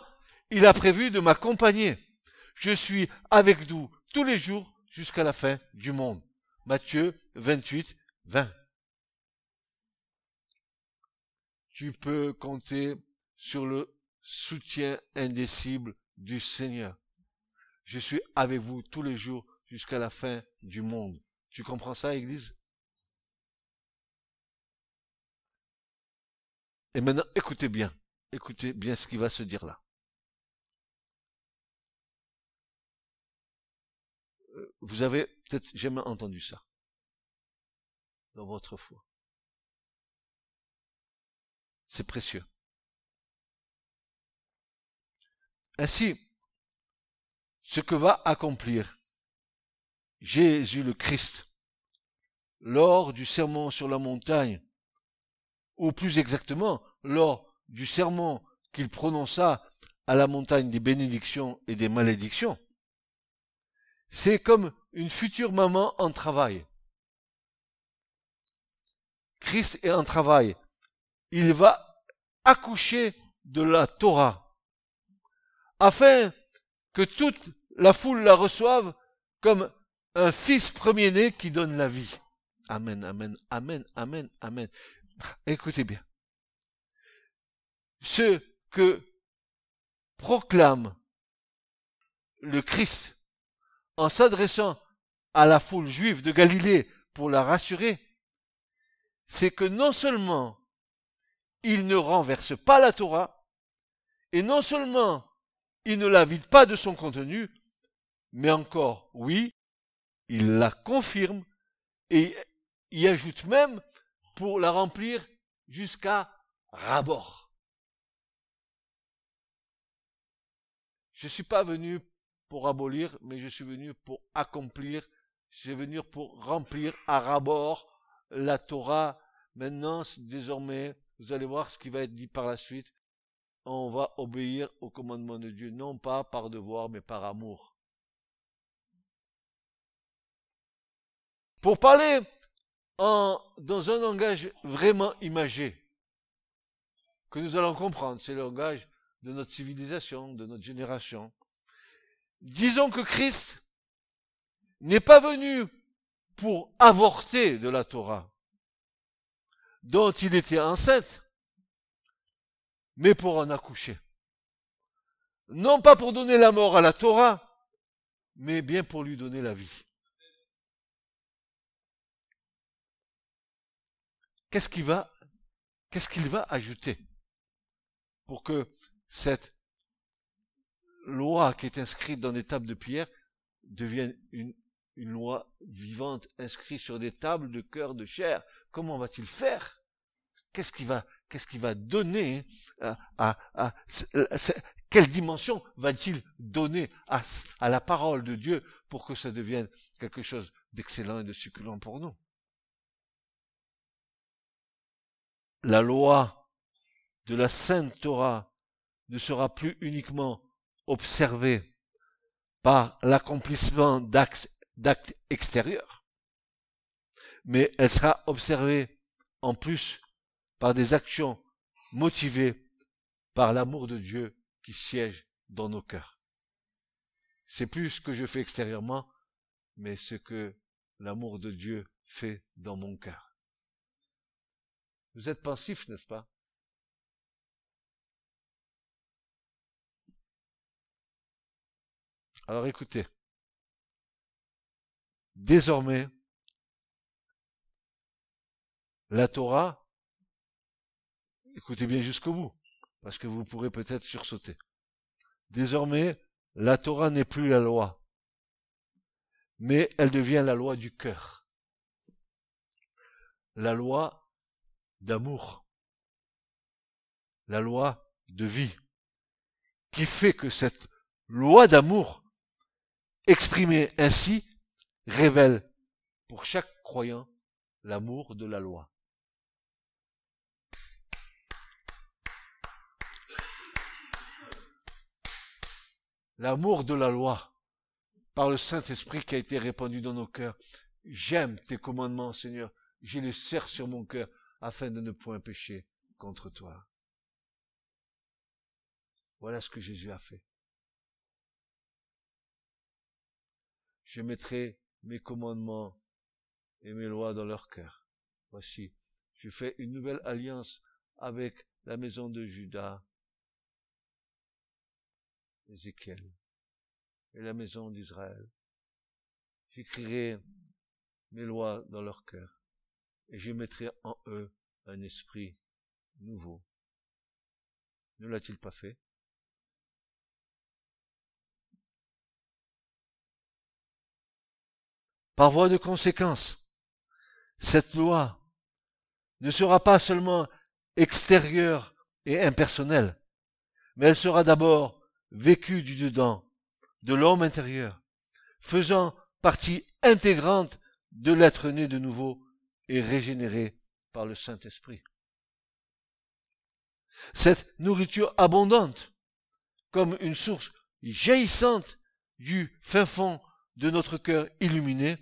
il a prévu de m'accompagner. Je suis avec vous tous les jours jusqu'à la fin du monde. Matthieu 28, 20. Tu peux compter sur le soutien indécible du Seigneur. Je suis avec vous tous les jours jusqu'à la fin du monde. Tu comprends ça, Église? Et maintenant, écoutez bien, écoutez bien ce qui va se dire là. Euh, vous avez peut-être jamais entendu ça dans votre foi. C'est précieux. Ainsi, ce que va accomplir Jésus le Christ lors du sermon sur la montagne ou plus exactement, lors du sermon qu'il prononça à la montagne des bénédictions et des malédictions, c'est comme une future maman en travail. Christ est en travail. Il va accoucher de la Torah, afin que toute la foule la reçoive comme un fils premier-né qui donne la vie. Amen, amen, amen, amen, amen. Écoutez bien. Ce que proclame le Christ en s'adressant à la foule juive de Galilée pour la rassurer, c'est que non seulement il ne renverse pas la Torah, et non seulement il ne la vide pas de son contenu, mais encore, oui, il la confirme et y ajoute même pour la remplir jusqu'à rabord. Je ne suis pas venu pour abolir, mais je suis venu pour accomplir, je suis venu pour remplir à rabord la Torah. Maintenant, désormais, vous allez voir ce qui va être dit par la suite. On va obéir au commandement de Dieu, non pas par devoir, mais par amour. Pour parler dans un langage vraiment imagé, que nous allons comprendre. C'est le langage de notre civilisation, de notre génération. Disons que Christ n'est pas venu pour avorter de la Torah, dont il était enceinte, mais pour en accoucher. Non pas pour donner la mort à la Torah, mais bien pour lui donner la vie. Qu'est-ce qu'il va, qu'est-ce qu'il va ajouter pour que cette loi qui est inscrite dans des tables de pierre devienne une, une loi vivante inscrite sur des tables de cœur de chair? Comment va-t-il faire? Qu'est-ce qui va, qu'est-ce qui va donner à, à, à, quelle dimension va-t-il donner à, à la parole de Dieu pour que ça devienne quelque chose d'excellent et de succulent pour nous? La loi de la Sainte Torah ne sera plus uniquement observée par l'accomplissement d'actes extérieurs, mais elle sera observée en plus par des actions motivées par l'amour de Dieu qui siège dans nos cœurs. C'est plus ce que je fais extérieurement, mais ce que l'amour de Dieu fait dans mon cœur. Vous êtes pensif, n'est-ce pas? Alors écoutez, désormais, la Torah, écoutez bien jusqu'au bout, parce que vous pourrez peut-être sursauter. Désormais, la Torah n'est plus la loi, mais elle devient la loi du cœur, la loi d'amour, la loi de vie, qui fait que cette loi d'amour, exprimée ainsi, révèle pour chaque croyant l'amour de la loi. l'amour de la loi par le Saint-Esprit qui a été répandu dans nos cœurs. J'aime tes commandements, Seigneur. Je les serre sur mon cœur afin de ne point pécher contre toi. Voilà ce que Jésus a fait. Je mettrai mes commandements et mes lois dans leur cœur. Voici, je fais une nouvelle alliance avec la maison de Judas Ézéchiel et la maison d'Israël. J'écrirai mes lois dans leur cœur et je mettrai en eux un esprit nouveau. Ne l'a-t-il pas fait? Par voie de conséquence, cette loi ne sera pas seulement extérieure et impersonnelle, mais elle sera d'abord vécu du dedans, de l'homme intérieur, faisant partie intégrante de l'être né de nouveau et régénéré par le Saint-Esprit. Cette nourriture abondante, comme une source jaillissante du fin fond de notre cœur illuminé,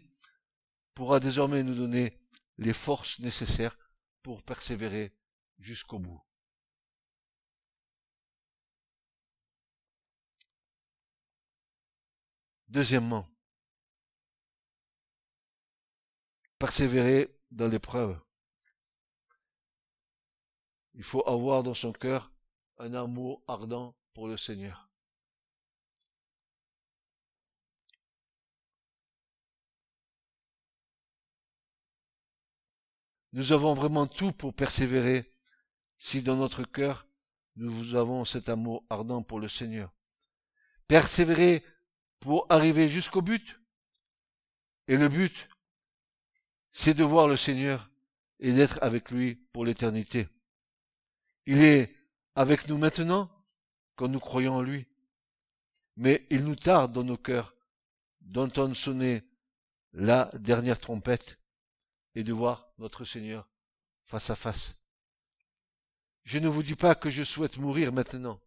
pourra désormais nous donner les forces nécessaires pour persévérer jusqu'au bout. Deuxièmement, persévérer dans l'épreuve. Il faut avoir dans son cœur un amour ardent pour le Seigneur. Nous avons vraiment tout pour persévérer si dans notre cœur nous avons cet amour ardent pour le Seigneur. Persévérer pour arriver jusqu'au but. Et le but, c'est de voir le Seigneur et d'être avec lui pour l'éternité. Il est avec nous maintenant quand nous croyons en lui. Mais il nous tarde dans nos cœurs d'entendre sonner la dernière trompette et de voir notre Seigneur face à face. Je ne vous dis pas que je souhaite mourir maintenant,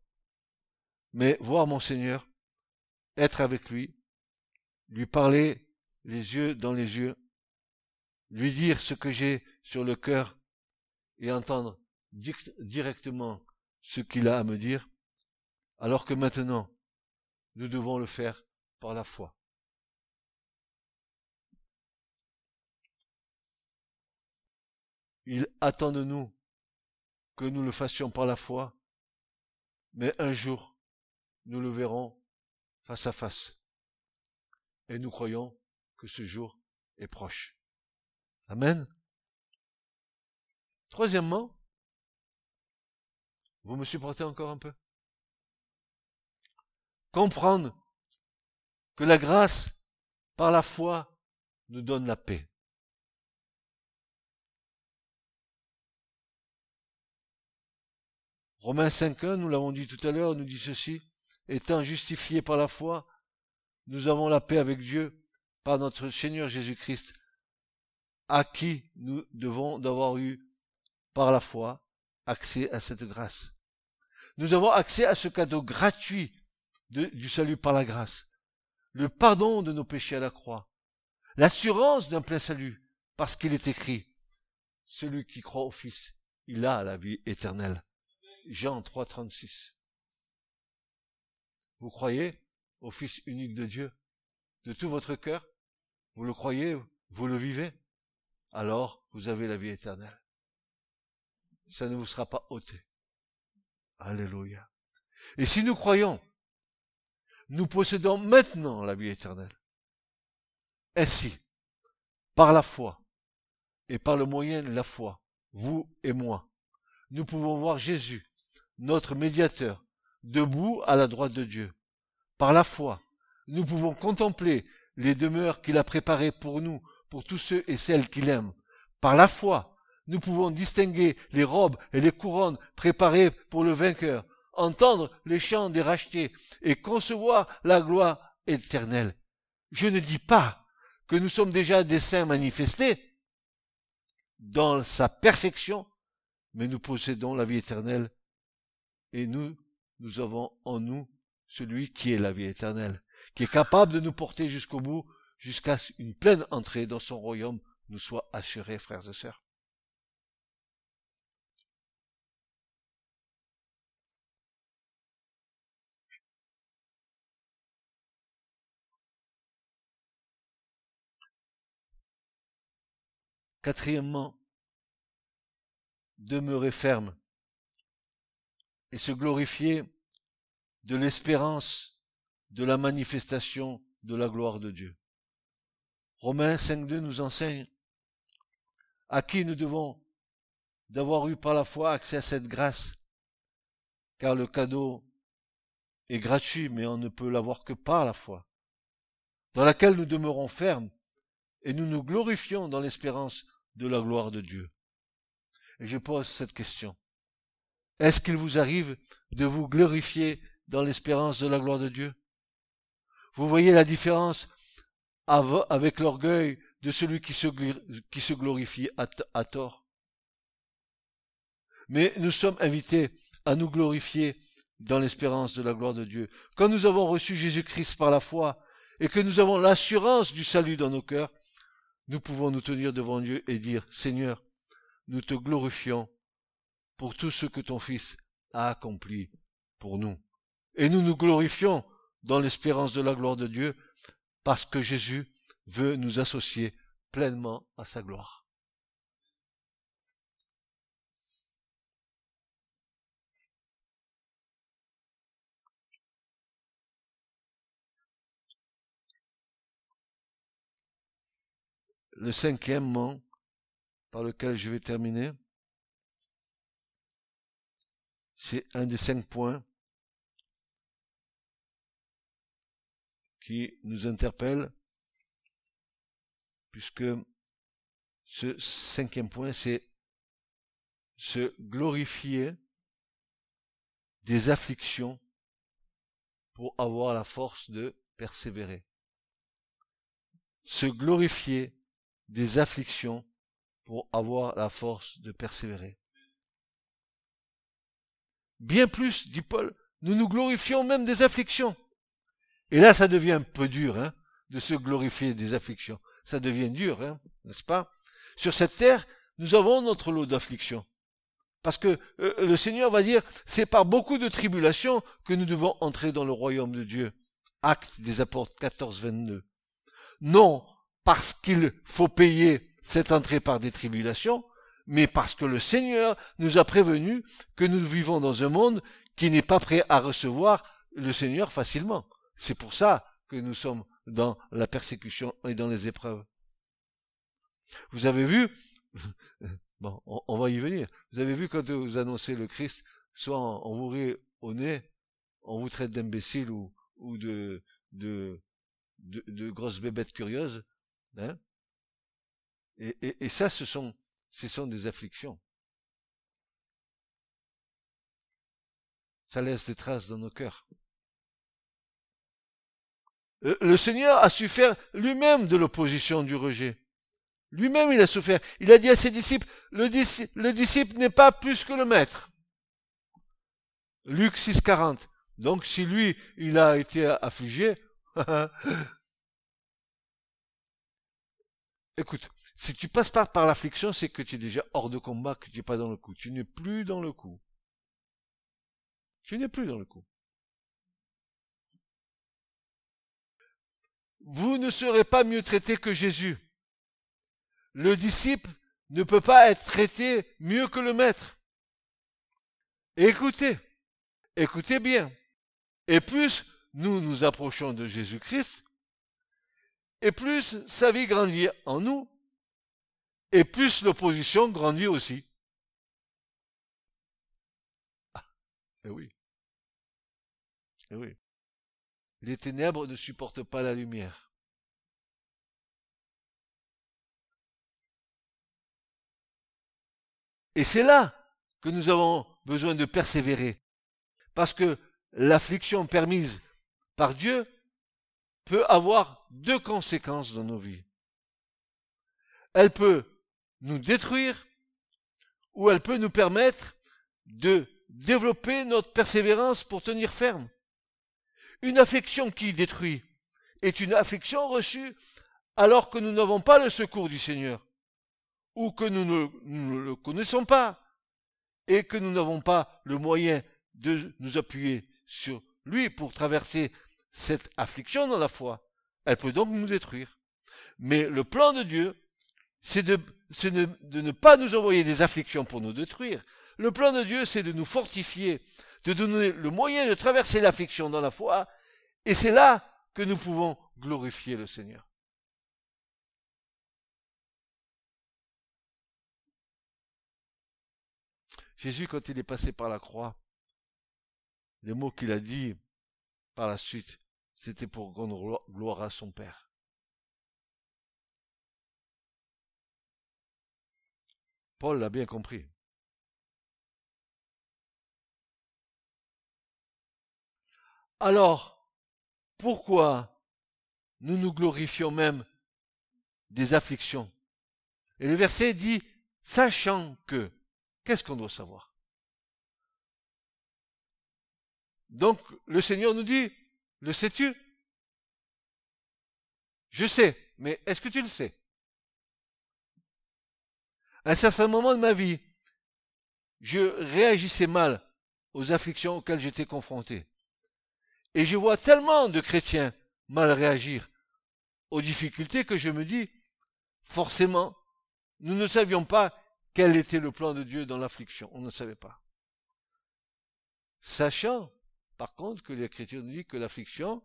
mais voir mon Seigneur être avec lui, lui parler les yeux dans les yeux, lui dire ce que j'ai sur le cœur et entendre directement ce qu'il a à me dire, alors que maintenant, nous devons le faire par la foi. Il attend de nous que nous le fassions par la foi, mais un jour, nous le verrons face à face. Et nous croyons que ce jour est proche. Amen. Troisièmement, vous me supportez encore un peu Comprendre que la grâce, par la foi, nous donne la paix. Romains 5.1, nous l'avons dit tout à l'heure, nous dit ceci, étant justifiés par la foi, nous avons la paix avec Dieu par notre Seigneur Jésus-Christ, à qui nous devons d'avoir eu par la foi accès à cette grâce. Nous avons accès à ce cadeau gratuit du salut par la grâce, le pardon de nos péchés à la croix, l'assurance d'un plein salut, parce qu'il est écrit, celui qui croit au Fils, il a la vie éternelle. Jean 3, 36. Vous croyez au Fils unique de Dieu? De tout votre cœur? Vous le croyez? Vous le vivez? Alors vous avez la vie éternelle. Ça ne vous sera pas ôté. Alléluia. Et si nous croyons, nous possédons maintenant la vie éternelle. Ainsi, par la foi, et par le moyen de la foi, vous et moi, nous pouvons voir Jésus, notre médiateur, debout à la droite de Dieu. Par la foi, nous pouvons contempler les demeures qu'il a préparées pour nous, pour tous ceux et celles qu'il aime. Par la foi, nous pouvons distinguer les robes et les couronnes préparées pour le vainqueur, entendre les chants des rachetés et concevoir la gloire éternelle. Je ne dis pas que nous sommes déjà des saints manifestés, dans sa perfection, mais nous possédons la vie éternelle et nous, nous avons en nous celui qui est la vie éternelle, qui est capable de nous porter jusqu'au bout, jusqu'à une pleine entrée dans son royaume nous soit assurée, frères et sœurs. Quatrièmement, demeurer ferme et se glorifier de l'espérance de la manifestation de la gloire de Dieu. Romains 5.2 nous enseigne à qui nous devons d'avoir eu par la foi accès à cette grâce, car le cadeau est gratuit, mais on ne peut l'avoir que par la foi, dans laquelle nous demeurons fermes et nous nous glorifions dans l'espérance de la gloire de Dieu. Je pose cette question. Est-ce qu'il vous arrive de vous glorifier dans l'espérance de la gloire de Dieu? Vous voyez la différence avec l'orgueil de celui qui se, glorifie à, à tort. Mais nous sommes invités à nous glorifier dans l'espérance de la gloire de Dieu. Quand nous avons reçu Jésus-Christ par la foi et que nous avons l'assurance du salut dans nos cœurs, nous pouvons nous tenir devant Dieu et dire, Seigneur, nous te glorifions pour tout ce que ton Fils a accompli pour nous. Et nous nous glorifions dans l'espérance de la gloire de Dieu, parce que Jésus veut nous associer pleinement à sa gloire. le cinquième par lequel je vais terminer, c'est un des cinq points qui nous interpelle, puisque ce cinquième point, c'est se glorifier des afflictions pour avoir la force de persévérer. Se glorifier des afflictions pour avoir la force de persévérer. Bien plus, dit Paul, nous nous glorifions même des afflictions. Et là, ça devient un peu dur, hein, de se glorifier des afflictions. Ça devient dur, hein, n'est-ce pas? Sur cette terre, nous avons notre lot d'afflictions. Parce que euh, le Seigneur va dire, c'est par beaucoup de tribulations que nous devons entrer dans le royaume de Dieu. Acte des apôtres 14, 22. Non, parce qu'il faut payer cette entrée par des tribulations, mais parce que le Seigneur nous a prévenu que nous vivons dans un monde qui n'est pas prêt à recevoir le Seigneur facilement. C'est pour ça que nous sommes dans la persécution et dans les épreuves. Vous avez vu, bon, on, va y venir. Vous avez vu quand vous annoncez le Christ, soit on, vous rit au nez, on vous traite d'imbécile ou, de, de, de, de Hein et, ça, ce sont, ce sont des afflictions. Ça laisse des traces dans nos cœurs. Euh, le Seigneur a su faire lui-même de l'opposition du rejet. Lui-même, il a souffert. Il a dit à ses disciples, le, disciple n'est pas plus que le maître. Luc 6, 40. Donc, si lui, il a été affligé, écoute, si tu passes pas par l'affliction, c'est que tu es déjà hors de combat, que tu n'es pas dans le coup. Tu n'es plus dans le coup. Tu n'es plus dans le coup. Vous ne serez pas mieux traité que Jésus le disciple ne peut pas être traité mieux que le maître. Écoutez, écoutez bien. Et plus nous nous approchons de Jésus-Christ, et plus sa vie grandit en nous, et plus l'opposition grandit aussi. Ah, eh oui. Eh oui. Les ténèbres ne supportent pas la lumière. Et c'est là que nous avons besoin de persévérer. Parce que l'affliction permise par Dieu peut avoir deux conséquences dans nos vies. Elle peut nous détruire ou elle peut nous permettre de développer notre persévérance pour tenir ferme. Une affliction qui détruit est une affliction reçue alors que nous n'avons pas le secours du Seigneur ou que nous ne, le connaissons pas et que nous n'avons pas le moyen de nous appuyer sur lui pour traverser cette affliction dans la foi. Elle peut donc nous détruire. Mais le plan de Dieu, c'est de, ne pas nous envoyer des afflictions pour nous détruire. Le plan de Dieu, c'est de nous fortifier, de donner le moyen de traverser l'affliction dans la foi, et c'est là que nous pouvons glorifier le Seigneur. Jésus, quand il est passé par la croix, les mots qu'il a dit par la suite, c'était pour rendre gloire à son Père. Paul l'a bien compris. Alors, pourquoi nous nous glorifions même des afflictions? Et le verset dit, sachant que Qu'est-ce qu'on doit savoir? Donc le Seigneur nous dit, le sais-tu Je sais, mais est-ce que tu le sais? À un certain moment de ma vie, je réagissais mal aux afflictions auxquelles j'étais confronté. Et je vois tellement de chrétiens mal réagir aux difficultés que je me dis, forcément, nous ne savions pas quel était le plan de Dieu dans l'affliction On ne savait pas. Sachant, par contre, que l'Écriture nous dit que l'affliction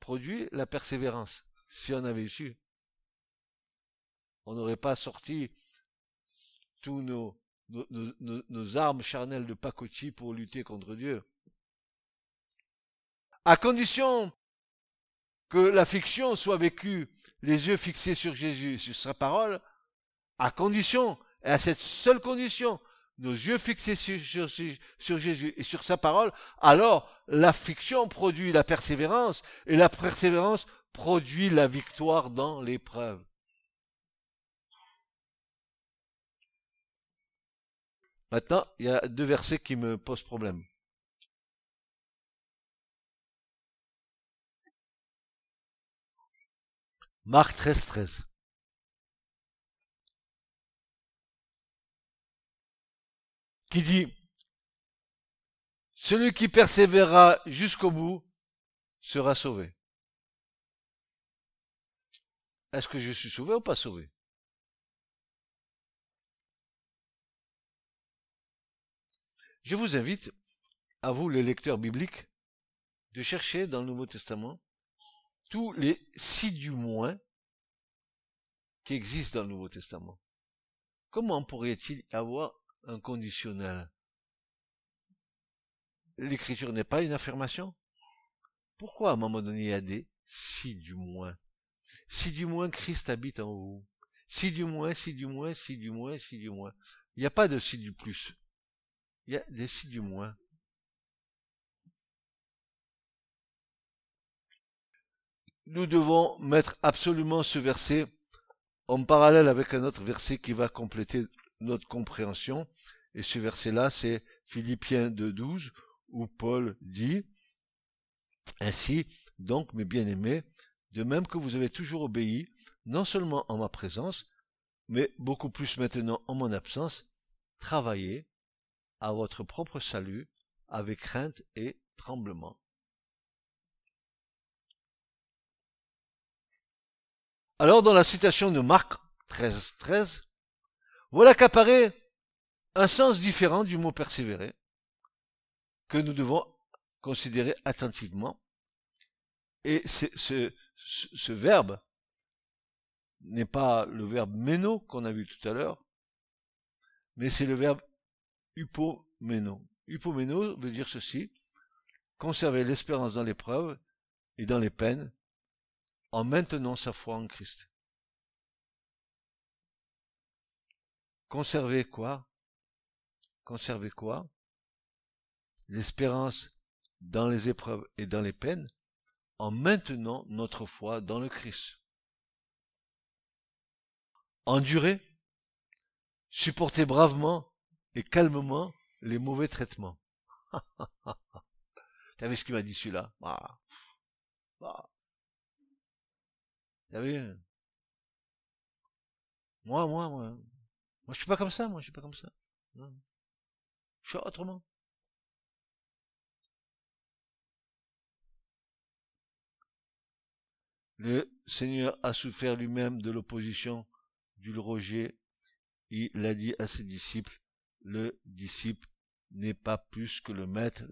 produit la persévérance. Si on avait su, on n'aurait pas sorti tous nos, nos, armes charnelles de pacotille pour lutter contre Dieu. À condition que l'affliction soit vécue les yeux fixés sur Jésus, sur sa parole, à condition et à cette seule condition, nos yeux fixés sur, Jésus et sur sa parole, alors l'affliction produit la persévérance et la persévérance produit la victoire dans l'épreuve. Maintenant, il y a deux versets qui me posent problème. Marc 13, 13. qui dit, celui qui persévérera jusqu'au bout sera sauvé. Est-ce que je suis sauvé ou pas sauvé? Je vous invite, à vous les lecteurs bibliques, de chercher dans le Nouveau Testament tous les si du moins qui existent dans le Nouveau Testament. Comment pourrait-il avoir un conditionnel? L'écriture n'est pas une affirmation Pourquoi à un moment donné il y a des si du moins? Si du moins Christ habite en vous. Si du moins, si du moins, si du moins, si du moins. Il n'y a pas de si du plus. Il y a des si du moins. Nous devons mettre absolument ce verset en parallèle avec un autre verset qui va compléter notre compréhension. Et ce verset-là, c'est Philippiens 2.12, où Paul dit, Ainsi, donc, mes bien-aimés, de même que vous avez toujours obéi, non seulement en ma présence, mais beaucoup plus maintenant en mon absence, travaillez à votre propre salut avec crainte et tremblement. Alors, dans la citation de Marc 13, 13, voilà qu'apparaît un sens différent du mot persévérer, que nous devons considérer attentivement. Et ce, verbe n'est pas le verbe meno qu'on a vu tout à l'heure, mais c'est le verbe upomeno. Upomeno veut dire ceci, conserver l'espérance dans l'épreuve et dans les peines, en maintenant sa foi en Christ. Conserver quoi? Conserver quoi? L'espérance dans les épreuves et dans les peines, en maintenant notre foi dans le Christ. Endurer, supporter bravement et calmement les mauvais traitements. T'as vu ce qu'il m'a dit celui-là? Ah. Ah. T'as vu? Moi, moi, moi. Moi, je suis pas comme ça, moi, je suis pas comme ça. Je suis autrement. Le Seigneur a souffert lui-même de l'opposition, du rejet. Il a dit à ses disciples, le disciple n'est pas plus que le maître,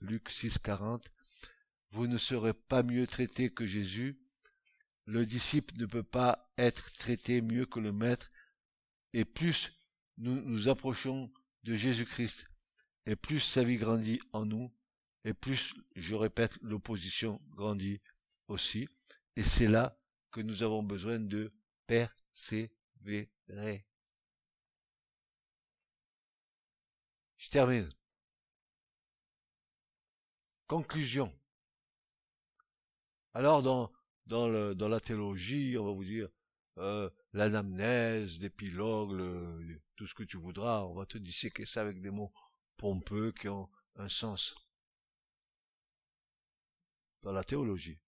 Luc 6,40. Vous ne serez pas mieux traité que Jésus. Le disciple ne peut pas être traité mieux que le maître. Et plus nous nous approchons de Jésus-Christ, et plus sa vie grandit en nous, et plus, je répète, l'opposition grandit aussi. Et c'est là que nous avons besoin de persévérer. Je termine. Conclusion. Alors dans, dans, la théologie, on va vous dire euh, l'anamnèse, l'épilogue, tout ce que tu voudras, on va te disséquer ça avec des mots pompeux qui ont un sens. Dans la théologie.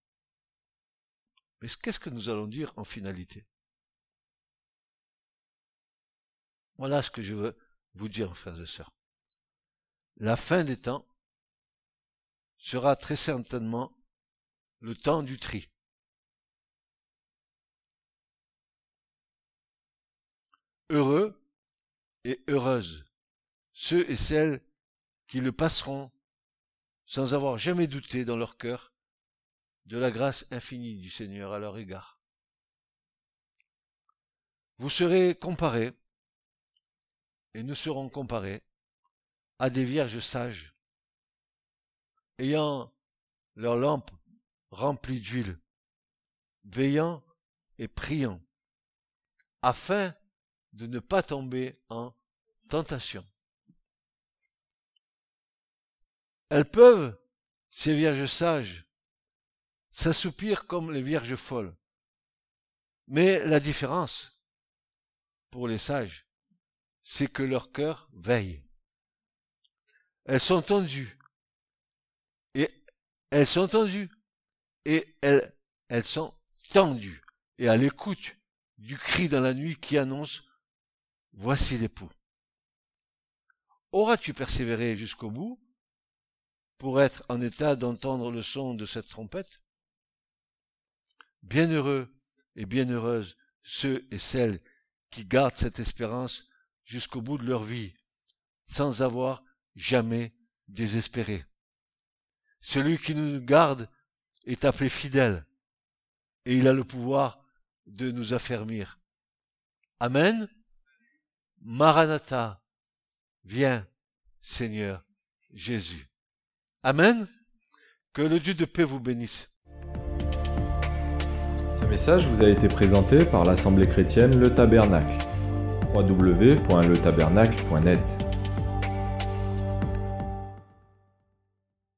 Mais qu'est-ce que nous allons dire en finalité? Voilà ce que je veux vous dire, frères et sœurs la fin des temps sera très certainement le temps du tri. Heureux et heureuses ceux et celles qui le passeront sans avoir jamais douté dans leur cœur de la grâce infinie du Seigneur à leur égard. Vous serez comparés, et nous serons comparés, à des vierges sages, ayant leurs lampes remplies d'huile, veillant et priant, afin de ne pas tomber en tentation. Elles peuvent, ces vierges sages, s'assoupir comme les vierges folles. Mais la différence, pour les sages, c'est que leur cœur veille. Elles sont tendues. Et elles sont tendues. Et elles, sont tendues. Et à l'écoute du cri dans la nuit qui annonce Voici l'époux. Auras-tu persévéré jusqu'au bout pour être en état d'entendre le son de cette trompette? Bienheureux et bienheureuses ceux et celles qui gardent cette espérance jusqu'au bout de leur vie, sans avoir jamais désespéré. Celui qui nous garde est appelé fidèle et il a le pouvoir de nous affermir. Amen. Maranatha, viens, Seigneur Jésus. Amen. Que le Dieu de paix vous bénisse. Ce message vous a été présenté par l'Assemblée chrétienne Le Tabernacle. www.letabernacle.net